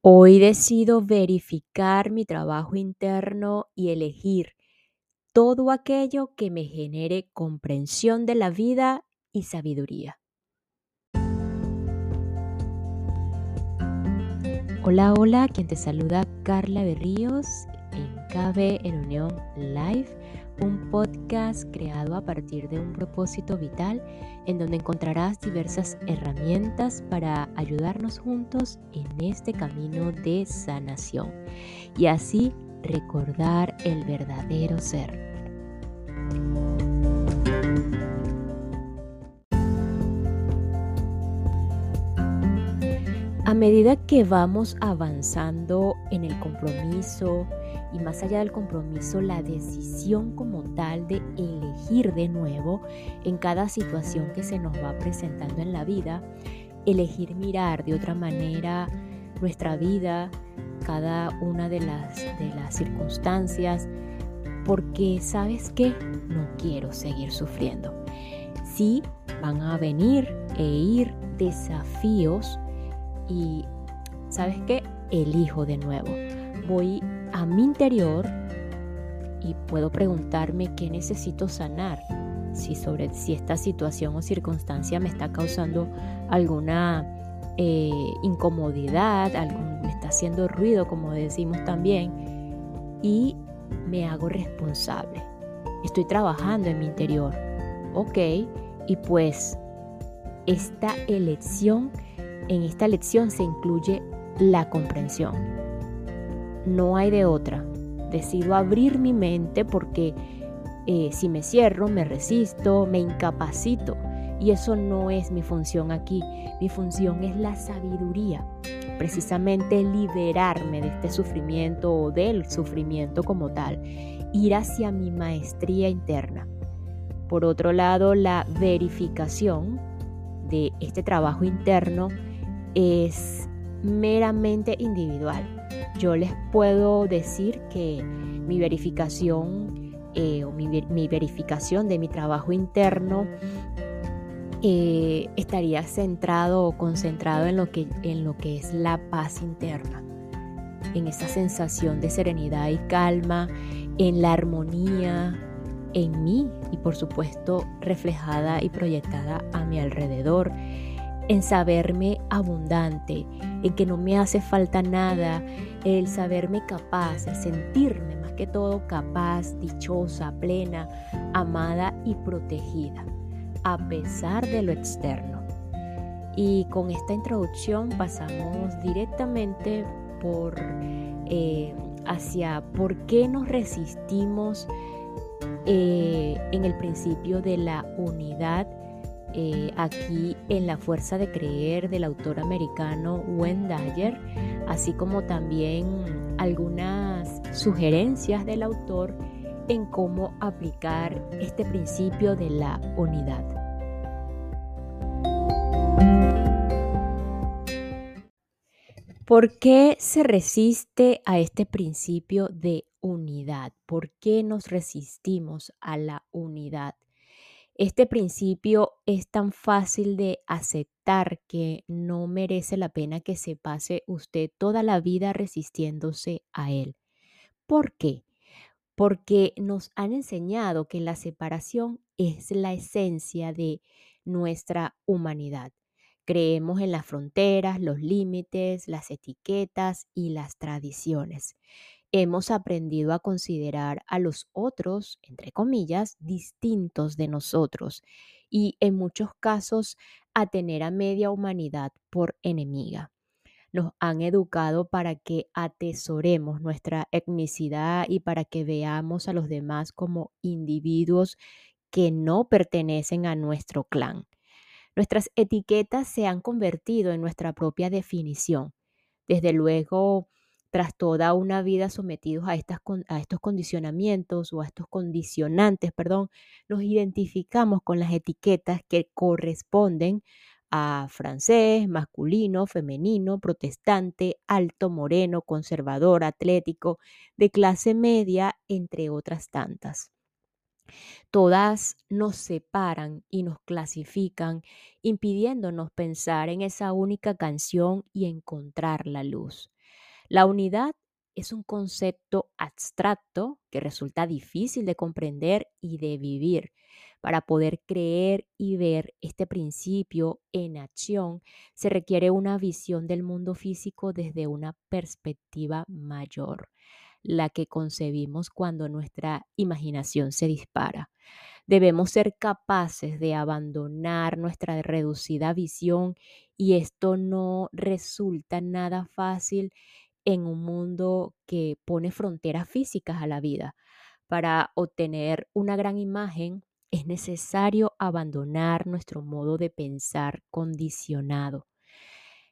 Hoy decido verificar mi trabajo interno y elegir todo aquello que me genere comprensión de la vida y sabiduría. Hola, hola, quien te saluda Carla Berríos en KB en Unión Live un podcast creado a partir de un propósito vital en donde encontrarás diversas herramientas para ayudarnos juntos en este camino de sanación y así recordar el verdadero ser. A medida que vamos avanzando en el compromiso y más allá del compromiso, la decisión como tal de elegir de nuevo en cada situación que se nos va presentando en la vida, elegir mirar de otra manera nuestra vida, cada una de las, de las circunstancias, porque sabes que no quiero seguir sufriendo. Sí, van a venir e ir desafíos y sabes qué, elijo de nuevo. Voy a mi interior y puedo preguntarme qué necesito sanar. Si, sobre, si esta situación o circunstancia me está causando alguna eh, incomodidad, me está haciendo ruido, como decimos también, y me hago responsable. Estoy trabajando en mi interior. Ok, y pues esta elección en esta lección se incluye la comprensión. No hay de otra. Decido abrir mi mente porque eh, si me cierro, me resisto, me incapacito. Y eso no es mi función aquí. Mi función es la sabiduría. Precisamente liberarme de este sufrimiento o del sufrimiento como tal. Ir hacia mi maestría interna. Por otro lado, la verificación de este trabajo interno es meramente individual. Yo les puedo decir que mi verificación eh, o mi, verificación de mi trabajo interno eh, estaría centrado o concentrado en lo, que, en lo que es la paz interna, en esa sensación de serenidad y calma, en la armonía en mí y por supuesto reflejada y proyectada a mi alrededor en saberme abundante, en que no me hace falta nada, el saberme capaz, el sentirme más que todo capaz, dichosa, plena, amada y protegida, a pesar de lo externo. Y con esta introducción pasamos directamente por eh, hacia por qué nos resistimos eh, en el principio de la unidad eh, aquí en La Fuerza de Creer del autor americano Wayne Dyer, así como también algunas sugerencias del autor en cómo aplicar este principio de la unidad. ¿Por qué se resiste a este principio de unidad? ¿Por qué nos resistimos a la unidad? Este principio es tan fácil de aceptar que no merece la pena que se pase usted toda la vida resistiéndose a él. ¿Por qué? Porque nos han enseñado que la separación es la esencia de nuestra humanidad. Creemos en las fronteras, los límites, las etiquetas y las tradiciones hemos aprendido a considerar a los otros, entre comillas, distintos de nosotros y en muchos casos a tener a media humanidad por enemiga. Nos han educado para que atesoremos nuestra etnicidad y para que veamos a los demás como individuos que no pertenecen a nuestro clan. Nuestras etiquetas se han convertido en nuestra propia definición. Desde luego, tras toda una vida sometidos a, estas, a estos condicionamientos o a estos condicionantes, perdón, nos identificamos con las etiquetas que corresponden a francés, masculino, femenino, protestante, alto, moreno, conservador, atlético, de clase media, entre otras tantas. Todas nos separan y nos clasifican, impidiéndonos pensar en esa única canción y encontrar la luz. La unidad es un concepto abstracto que resulta difícil de comprender y de vivir. Para poder creer y ver este principio en acción, se requiere una visión del mundo físico desde una perspectiva mayor, la que concebimos cuando nuestra imaginación se dispara. Debemos ser capaces de abandonar nuestra reducida visión y esto no resulta nada fácil en un mundo que pone fronteras físicas a la vida. Para obtener una gran imagen es necesario abandonar nuestro modo de pensar condicionado.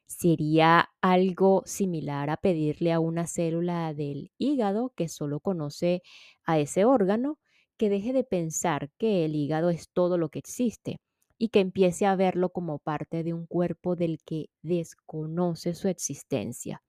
Sería algo similar a pedirle a una célula del hígado que solo conoce a ese órgano que deje de pensar que el hígado es todo lo que existe y que empiece a verlo como parte de un cuerpo del que desconoce su existencia.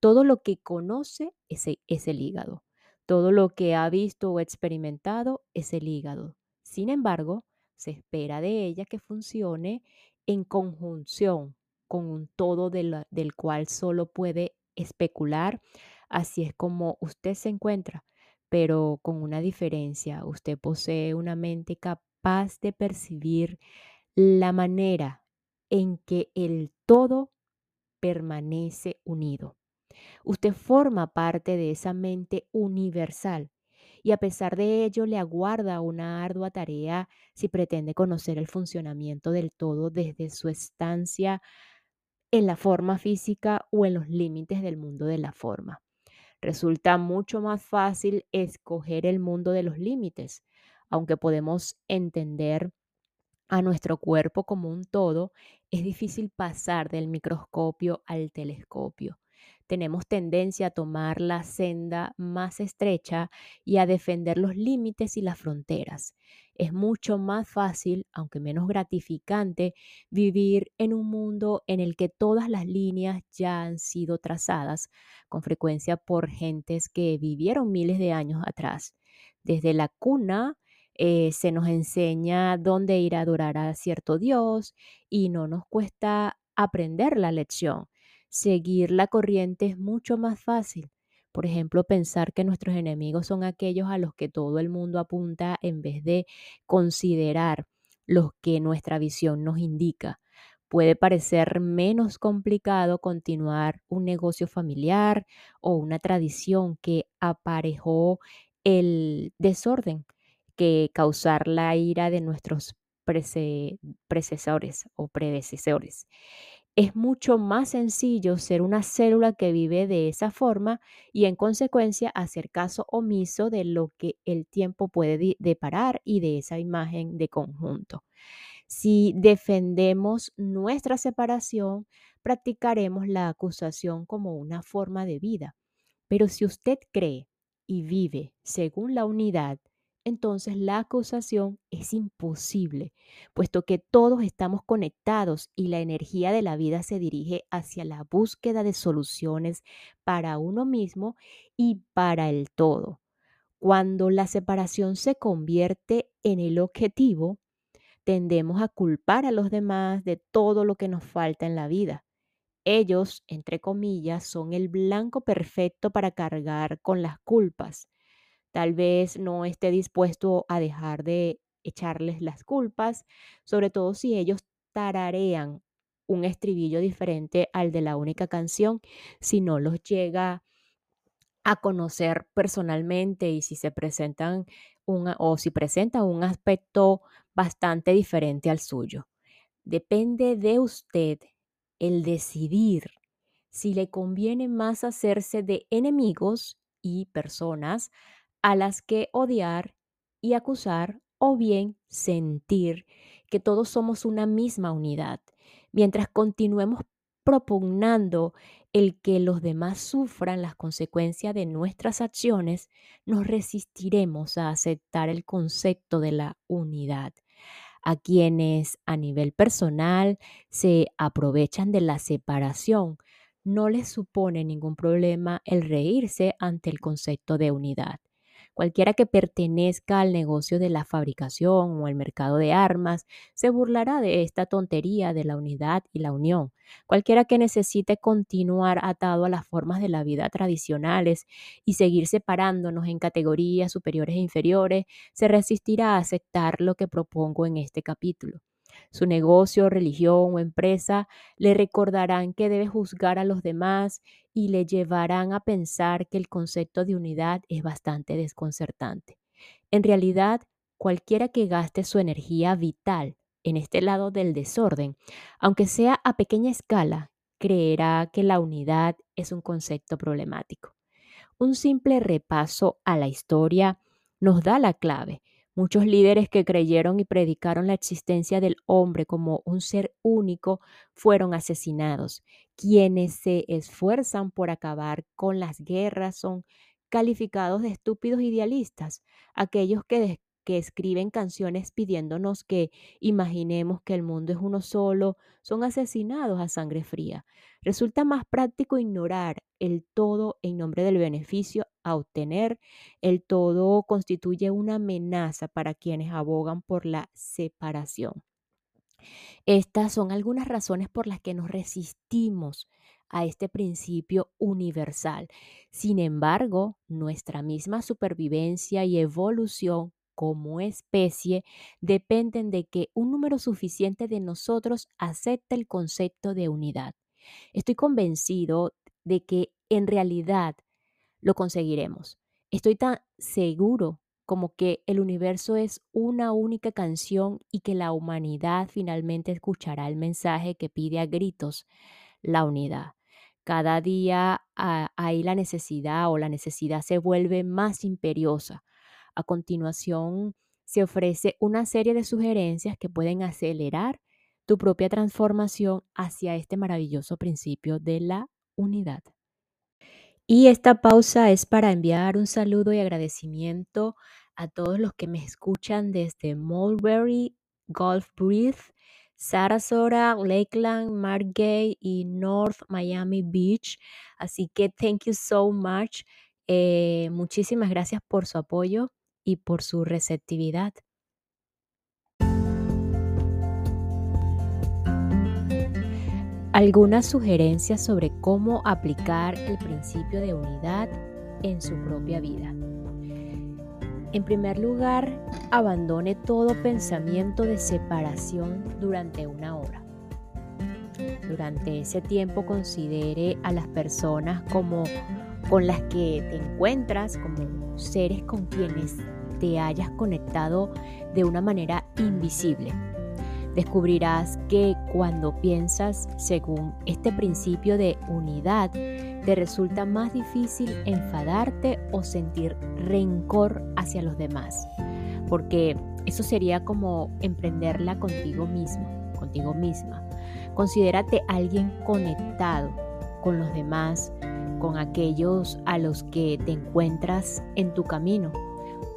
Todo lo que conoce es, el hígado. Todo lo que ha visto o experimentado es el hígado. Sin embargo, se espera de ella que funcione en conjunción con un todo del cual solo puede especular. Así es como usted se encuentra, pero con una diferencia. Usted posee una mente capaz de percibir la manera en que el todo permanece unido. Usted forma parte de esa mente universal y a pesar de ello le aguarda una ardua tarea si pretende conocer el funcionamiento del todo desde su estancia en la forma física o en los límites del mundo de la forma. Resulta mucho más fácil escoger el mundo de los límites, aunque podemos entender a nuestro cuerpo como un todo, es difícil pasar del microscopio al telescopio tenemos tendencia a tomar la senda más estrecha y a defender los límites y las fronteras. Es mucho más fácil, aunque menos gratificante, vivir en un mundo en el que todas las líneas ya han sido trazadas, con frecuencia por gentes que vivieron miles de años atrás. Desde la cuna eh, se nos enseña dónde ir a adorar a cierto Dios y no nos cuesta aprender la lección seguir la corriente es mucho más fácil. Por ejemplo, pensar que nuestros enemigos son aquellos a los que todo el mundo apunta en vez de considerar los que nuestra visión nos indica. Puede parecer menos complicado continuar un negocio familiar o una tradición que aparejó el desorden que causar la ira de nuestros predecesores o predecesores es mucho más sencillo ser una célula que vive de esa forma y en consecuencia hacer caso omiso de lo que el tiempo puede deparar y de esa imagen de conjunto. Si defendemos nuestra separación, practicaremos la acusación como una forma de vida. Pero si usted cree y vive según la unidad, entonces la acusación es imposible, puesto que todos estamos conectados y la energía de la vida se dirige hacia la búsqueda de soluciones para uno mismo y para el todo. Cuando la separación se convierte en el objetivo, tendemos a culpar a los demás de todo lo que nos falta en la vida. Ellos, entre comillas, son el blanco perfecto para cargar con las culpas tal vez no esté dispuesto a dejar de echarles las culpas, sobre todo si ellos tararean un estribillo diferente al de la única canción, si no los llega a conocer personalmente y si se presentan o si presentan un aspecto bastante diferente al suyo. Depende de usted el decidir si le conviene más hacerse de enemigos y personas a las que odiar y acusar o bien sentir que todos somos una misma unidad, mientras continuemos propugnando el que los demás sufran las consecuencias de nuestras acciones, nos resistiremos a aceptar el concepto de la unidad. A quienes a nivel personal se aprovechan de la separación, no les supone ningún problema el reírse ante el concepto de unidad Cualquiera que pertenezca al negocio de la fabricación o al mercado de armas se burlará de esta tontería de la unidad y la unión. Cualquiera que necesite continuar atado a las formas de la vida tradicionales y seguir separándonos en categorías superiores e inferiores, se resistirá a aceptar lo que propongo en este capítulo. Su negocio, religión o empresa le recordarán que debe juzgar a los demás y le llevarán a pensar que el concepto de unidad es bastante desconcertante. En realidad, cualquiera que gaste su energía vital en este lado del desorden, aunque sea a pequeña escala, creerá que la unidad es un concepto problemático. Un simple repaso a la historia nos da la clave Muchos líderes que creyeron y predicaron la existencia del hombre como un ser único fueron asesinados. Quienes se esfuerzan por acabar con las guerras son calificados de estúpidos idealistas, aquellos que, que escriben canciones pidiéndonos que imaginemos que el mundo es uno solo, son asesinados a sangre fría. Resulta más práctico ignorar el todo en nombre del beneficio a obtener. El todo constituye una amenaza para quienes abogan por la separación. Estas son algunas razones por las que nos resistimos a este principio universal. Sin embargo, nuestra misma supervivencia y evolución como especie dependen de que un número suficiente de nosotros acepte el concepto de unidad. Estoy convencido de que en realidad lo conseguiremos. Estoy tan seguro como que el universo es una única canción y que la humanidad finalmente escuchará el mensaje que pide a gritos la unidad. Cada día ah, hay la necesidad o la necesidad se vuelve más imperiosa. A continuación, se ofrece una serie de sugerencias que pueden acelerar tu propia transformación hacia este maravilloso principio de la unidad. Y esta pausa es para enviar un saludo y agradecimiento a todos los que me escuchan desde Mulberry, Gulf Breeze, Sarasota, Lakeland, Margate y North Miami Beach. Así que thank you so much. Eh, muchísimas gracias por su apoyo y por su receptividad. Algunas sugerencias sobre cómo aplicar el principio de unidad en su propia vida. En primer lugar, abandone todo pensamiento de separación durante una hora. Durante ese tiempo considere a las personas como con las que te encuentras, como seres con quienes te hayas conectado de una manera invisible. Descubrirás que cuando piensas según este principio de unidad, te resulta más difícil enfadarte o sentir rencor hacia los demás, porque eso sería como emprenderla contigo mismo, contigo misma. Considérate alguien conectado con los demás, con aquellos a los que te encuentras en tu camino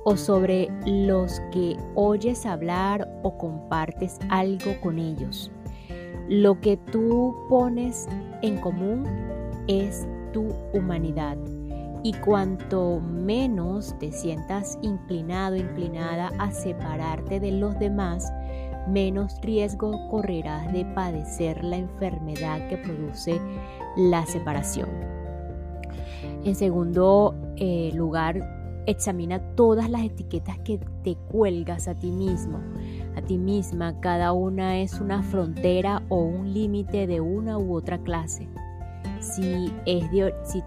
o sobre los que oyes hablar o compartes algo con ellos. Lo que tú pones en común es tu humanidad. Y cuanto menos te sientas inclinado, inclinada a separarte de los demás, menos riesgo correrás de padecer la enfermedad que produce la separación. En segundo eh, lugar, Examina todas las etiquetas que te cuelgas a ti mismo, a ti misma. Cada una es una frontera o un límite de una u otra clase. Si, es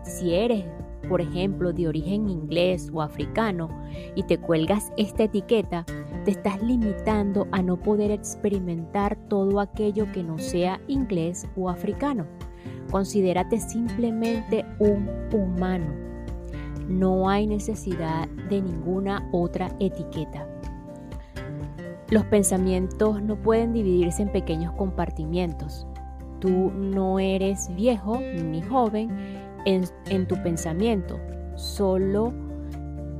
si eres, por ejemplo, de origen inglés o africano y te cuelgas esta etiqueta, te estás limitando a no poder experimentar todo aquello que no sea inglés o africano. Considérate simplemente un humano no hay necesidad de ninguna otra etiqueta. Los pensamientos no pueden dividirse en pequeños compartimientos. Tú no eres viejo ni joven en, tu pensamiento, solo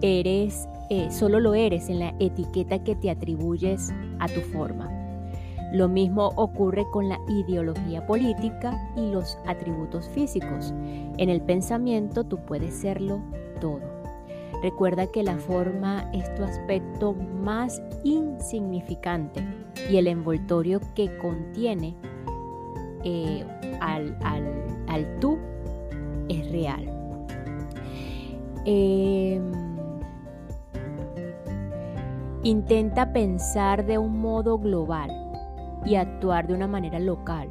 eres, eh, solo lo eres en la etiqueta que te atribuyes a tu forma. Lo mismo ocurre con la ideología política y los atributos físicos. En el pensamiento tú puedes serlo todo. Recuerda que la forma es tu aspecto más insignificante y el envoltorio que contiene eh, al, tú es real. Em, intenta pensar de un modo global y actuar de una manera local.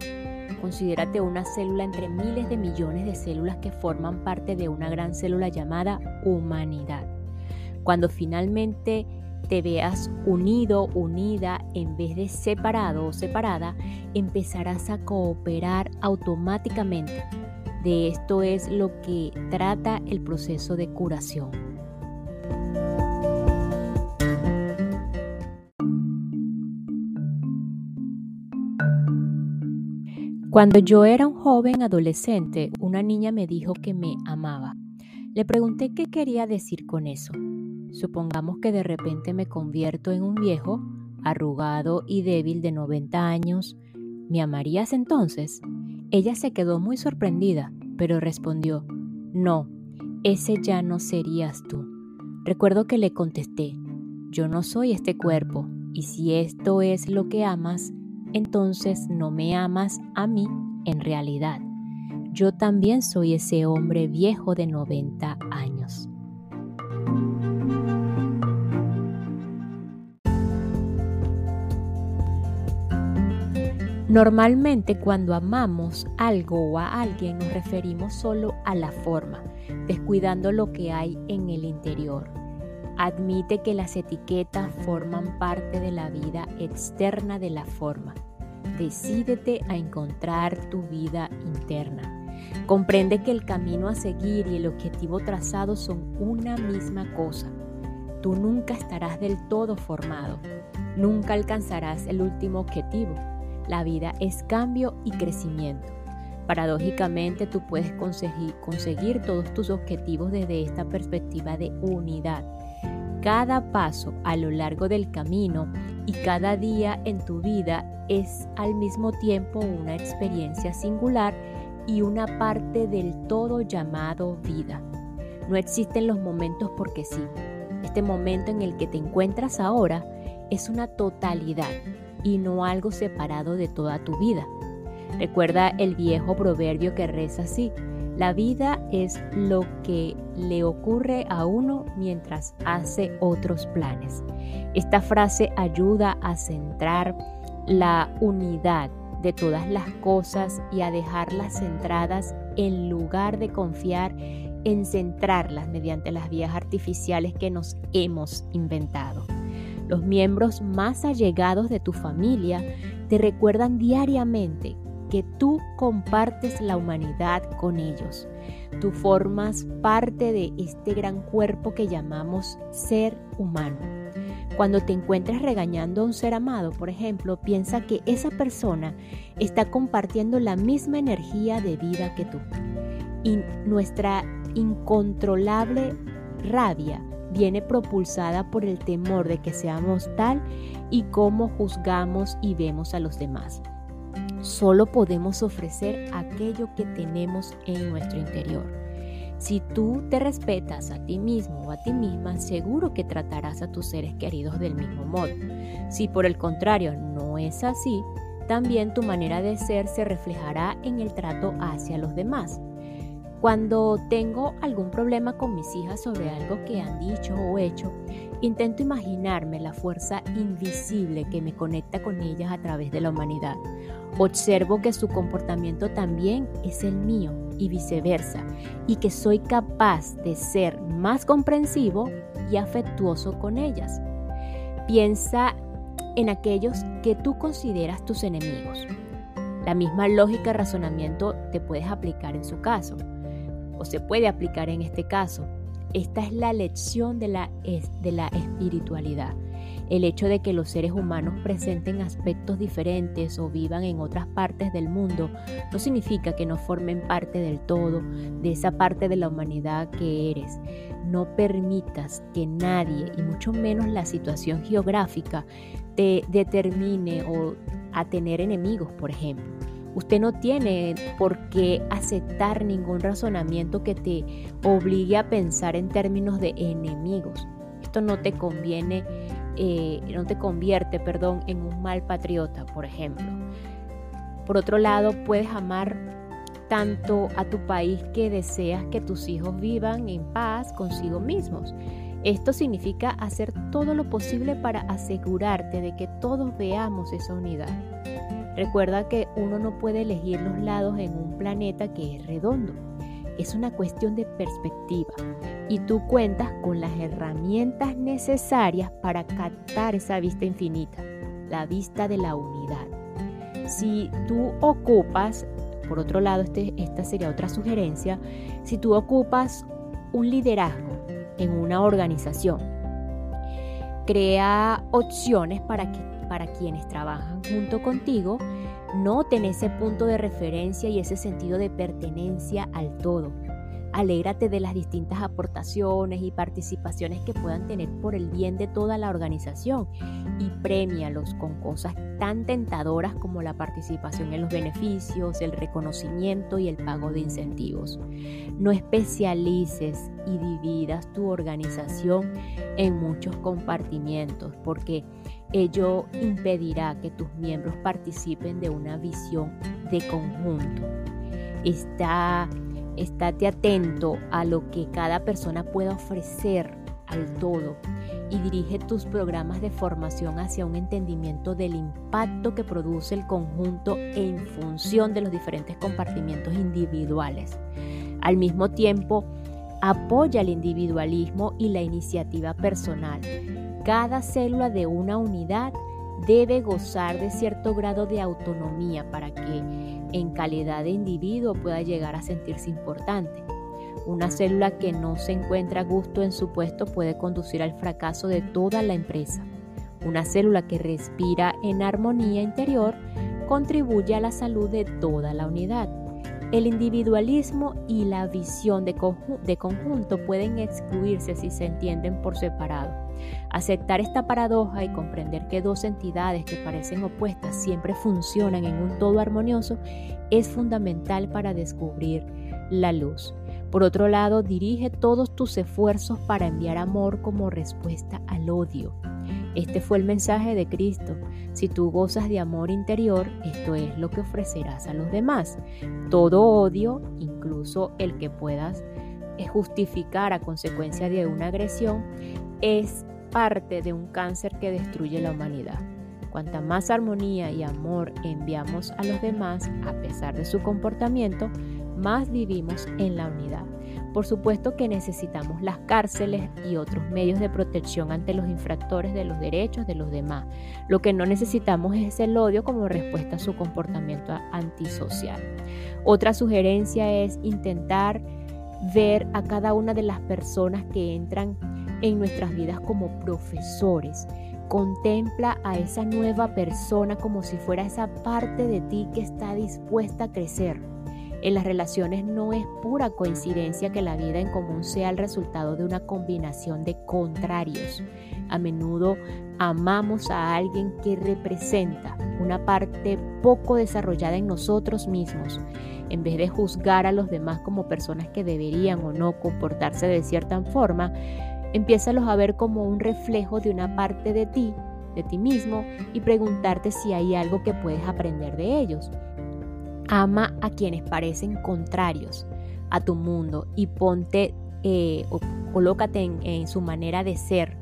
Considérate una célula entre miles de millones de células que forman parte de una gran célula llamada humanidad. Cuando finalmente te veas unido, unida, en vez de separado o separada, empezarás a cooperar automáticamente. De esto es lo que trata el proceso de curación. Cuando yo era un joven adolescente, una niña me dijo que me amaba. Le pregunté qué quería decir con eso. Supongamos que de repente me convierto en un viejo, arrugado y débil de 90 años. ¿Me amarías entonces? Ella se quedó muy sorprendida, pero respondió, no, ese ya no serías tú. Recuerdo que le contesté, yo no soy este cuerpo, y si esto es lo que amas, entonces no me amas a mí en realidad. Yo también soy ese hombre viejo de 90 años. Normalmente cuando amamos algo o a alguien nos referimos solo a la forma, descuidando lo que hay en el interior. Admite que las etiquetas forman parte de la vida externa de la forma. Decídete a encontrar tu vida interna. Comprende que el camino a seguir y el objetivo trazado son una misma cosa. Tú nunca estarás del todo formado. Nunca alcanzarás el último objetivo la vida es cambio y crecimiento. Paradójicamente tú puedes conseguir, conseguir todos tus objetivos desde esta perspectiva de unidad. Cada paso a lo largo del camino y cada día en tu vida es al mismo tiempo una experiencia singular y una parte del todo llamado vida. No existen los momentos porque sí. Este momento en el que te encuentras ahora es una totalidad y no algo separado de toda tu vida. Recuerda el viejo proverbio que reza así, la vida es lo que le ocurre a uno mientras hace otros planes. Esta frase ayuda a centrar la unidad de todas las cosas y a dejarlas centradas en lugar de confiar en centrarlas mediante las vías artificiales que nos hemos inventado. Los miembros más allegados de tu familia te recuerdan diariamente que tú compartes la humanidad con ellos. Tú formas parte de este gran cuerpo que llamamos ser humano. Cuando te encuentres regañando a un ser amado, por ejemplo, piensa que esa persona está compartiendo la misma energía de vida que tú. Y nuestra incontrolable rabia viene propulsada por el temor de que seamos tal y como juzgamos y vemos a los demás. Solo podemos ofrecer aquello que tenemos en nuestro interior. Si tú te respetas a ti mismo o a ti misma, seguro que tratarás a tus seres queridos del mismo modo. Si por el contrario no es así, también tu manera de ser se reflejará en el trato hacia los demás. Cuando tengo algún problema con mis hijas sobre algo que han dicho o hecho, intento imaginarme la fuerza invisible que me conecta con ellas a través de la humanidad. Observo que su comportamiento también es el mío y viceversa, y que soy capaz de ser más comprensivo y afectuoso con ellas. Piensa en aquellos que tú consideras tus enemigos. La misma lógica de razonamiento te puedes aplicar en su caso se puede aplicar en este caso. Esta es la lección de la, de la espiritualidad. El hecho de que los seres humanos presenten aspectos diferentes o vivan en otras partes del mundo no significa que no formen parte del todo, de esa parte de la humanidad que eres. No permitas que nadie, y mucho menos la situación geográfica, te determine o a tener enemigos, por ejemplo. Usted no tiene por qué aceptar ningún razonamiento que te obligue a pensar en términos de enemigos. Esto no te conviene, eh, no te convierte, perdón, en un mal patriota, por ejemplo. Por otro lado, puedes amar tanto a tu país que deseas que tus hijos vivan en paz consigo mismos. Esto significa hacer todo lo posible para asegurarte de que todos veamos esa unidad. Recuerda que uno no puede elegir los lados en un planeta que es redondo. Es una cuestión de perspectiva y tú cuentas con las herramientas necesarias para captar esa vista infinita, la vista de la unidad. Si tú ocupas, por otro lado, este, esta sería otra sugerencia, si tú ocupas un liderazgo en una organización, crea opciones para que para quienes trabajan junto contigo noten ese punto de referencia y ese sentido de pertenencia al todo. Alégrate de las distintas aportaciones y participaciones que puedan tener por el bien de toda la organización y premialos con cosas tan tentadoras como la participación en los beneficios, el reconocimiento y el pago de incentivos. No especialices y dividas tu organización en muchos compartimientos porque ello impedirá que tus miembros participen de una visión de conjunto. Está Estate atento a lo que cada persona pueda ofrecer al todo y dirige tus programas de formación hacia un entendimiento del impacto que produce el conjunto en función de los diferentes compartimientos individuales. Al mismo tiempo, apoya el individualismo y la iniciativa personal. Cada célula de una unidad debe gozar de cierto grado de autonomía para que en calidad de individuo pueda llegar a sentirse importante. Una célula que no se encuentra a gusto en su puesto puede conducir al fracaso de toda la empresa. Una célula que respira en armonía interior contribuye a la salud de toda la unidad. El individualismo y la visión de, conjunto pueden excluirse si se entienden por separado. Aceptar esta paradoja y comprender que dos entidades que parecen opuestas siempre funcionan en un todo armonioso es fundamental para descubrir la luz. Por otro lado, dirige todos tus esfuerzos para enviar amor como respuesta al odio. Este fue el mensaje de Cristo. Si tú gozas de amor interior, esto es lo que ofrecerás a los demás. Todo odio, incluso el que puedas justificar a consecuencia de una agresión, es parte de un cáncer que destruye la humanidad. Cuanta más armonía y amor enviamos a los demás, a pesar de su comportamiento, más vivimos en la unidad. Por supuesto que necesitamos las cárceles y otros medios de protección ante los infractores de los derechos de los demás. Lo que no necesitamos es el odio como respuesta a su comportamiento antisocial. Otra sugerencia es intentar ver a cada una de las personas que entran en nuestras vidas como profesores. Contempla a esa nueva persona como si fuera esa parte de ti que está dispuesta a crecer en las relaciones no es pura coincidencia que la vida en común sea el resultado de una combinación de contrarios. A menudo amamos a alguien que representa una parte poco desarrollada en nosotros mismos. En vez de juzgar a los demás como personas que deberían o no comportarse de cierta forma, empiézalos a ver como un reflejo de una parte de ti, de ti mismo, y preguntarte si hay algo que puedes aprender de ellos. Ama a quienes parecen contrarios a tu mundo y ponte eh, o colócate en, su manera de ser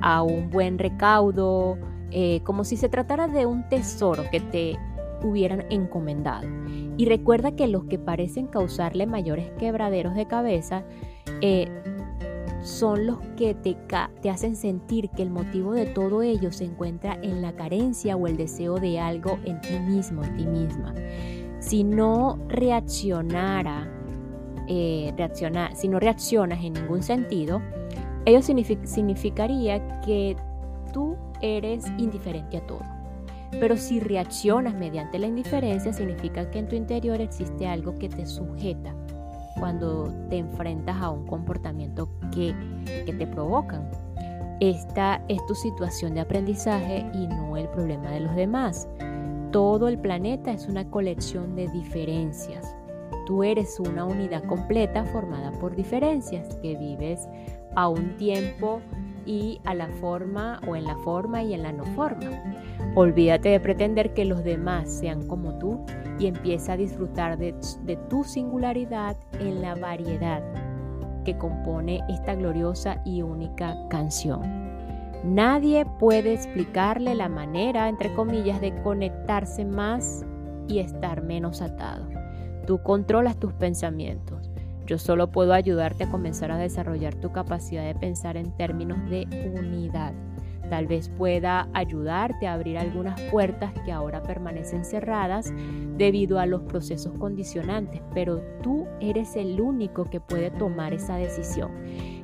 a un buen recaudo, eh, como si se tratara de un tesoro que te hubieran encomendado. Y recuerda que los que parecen causarle mayores quebraderos de cabeza eh, son los que te, te hacen sentir que el motivo de todo ello se encuentra en la carencia o el deseo de algo en ti mismo, en ti misma si no reaccionara, eh, si no reaccionas en ningún sentido, ello significaría que tú eres indiferente a todo. Pero si reaccionas mediante la indiferencia, significa que en tu interior existe algo que te sujeta cuando te enfrentas a un comportamiento que, que te provocan. Esta es tu situación de aprendizaje y no el problema de los demás. Todo el planeta es una colección de diferencias. Tú eres una unidad completa formada por diferencias que vives a un tiempo y a la forma o en la forma y en la no forma. Olvídate de pretender que los demás sean como tú y empieza a disfrutar de, tu singularidad en la variedad que compone esta gloriosa y única canción. Nadie puede explicarle la manera, entre comillas, de conectarse más y estar menos atado. Tú controlas tus pensamientos. Yo solo puedo ayudarte a comenzar a desarrollar tu capacidad de pensar en términos de unidad. Tal vez pueda ayudarte a abrir algunas puertas que ahora permanecen cerradas debido a los procesos condicionantes, pero tú eres el único que puede tomar esa decisión.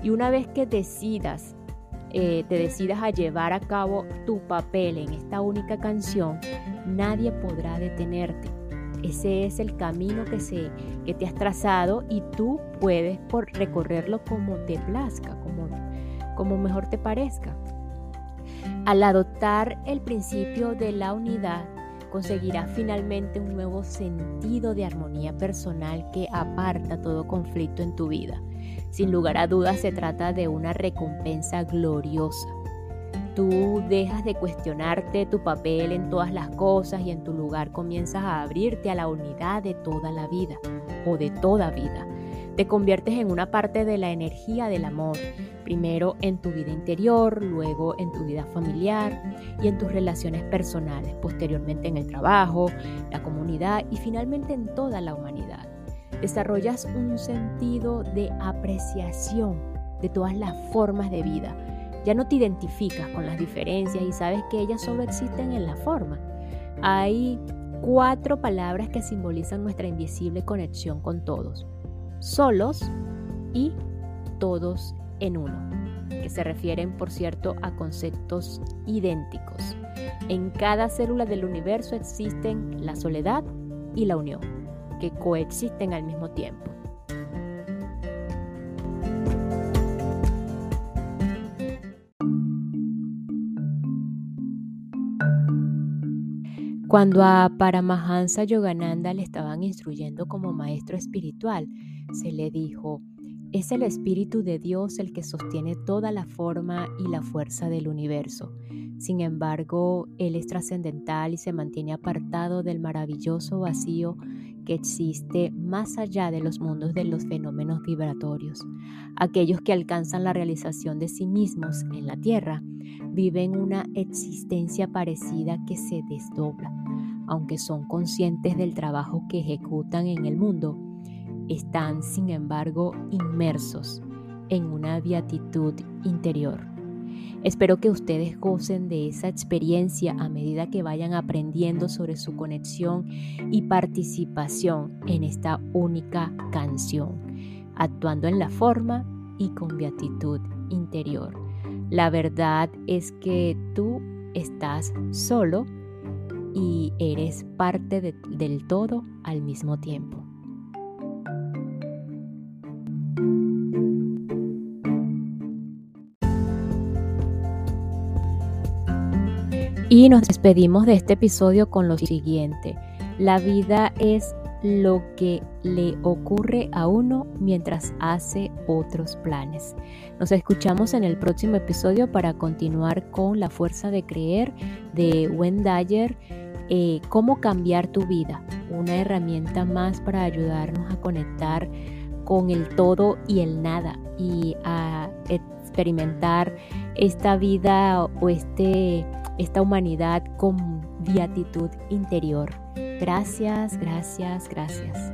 Y una vez que decidas, eh, te decidas a llevar a cabo tu papel en esta única canción, nadie podrá detenerte. Ese es el camino que, se, que te has trazado y tú puedes recorrerlo como te plazca, como, como mejor te parezca. Al adoptar el principio de la unidad, conseguirás finalmente un nuevo sentido de armonía personal que aparta todo conflicto en tu vida. Sin lugar a dudas se trata de una recompensa gloriosa. Tú dejas de cuestionarte tu papel en todas las cosas y en tu lugar comienzas a abrirte a la unidad de toda la vida o de toda vida. Te conviertes en una parte de la energía del amor, primero en tu vida interior, luego en tu vida familiar y en tus relaciones personales, posteriormente en el trabajo, la comunidad y finalmente en toda la humanidad. Desarrollas un sentido de apreciación de todas las formas de vida. Ya no te identificas con las diferencias y sabes que ellas solo existen en la forma. Hay cuatro palabras que simbolizan nuestra invisible conexión con todos solos y todos en uno, que se refieren, por cierto, a conceptos idénticos. En cada célula del universo existen la soledad y la unión, que coexisten al mismo tiempo. Cuando a Paramahansa Yogananda le estaban instruyendo como maestro espiritual, se le dijo, es el Espíritu de Dios el que sostiene toda la forma y la fuerza del universo. Sin embargo, Él es trascendental y se mantiene apartado del maravilloso vacío que existe más allá de los mundos de los fenómenos vibratorios. Aquellos que alcanzan la realización de sí mismos en la Tierra viven una existencia parecida que se desdobla. Aunque son conscientes del trabajo que ejecutan en el mundo, están sin embargo inmersos en una beatitud interior. Espero que ustedes gocen de esa experiencia a medida que vayan aprendiendo sobre su conexión y participación en esta única canción, actuando en la forma y con beatitud interior. La verdad es que tú estás solo y eres parte del todo al mismo tiempo. Y nos despedimos de este episodio con lo siguiente. La vida es lo que le ocurre a uno mientras hace otros planes. Nos escuchamos en el próximo episodio para continuar con la fuerza de creer de Wendayer, eh, cómo cambiar tu vida, una herramienta más para ayudarnos a conectar con el todo y el nada y a experimentar esta vida o este, esta humanidad con beatitud interior. Gracias, gracias, gracias.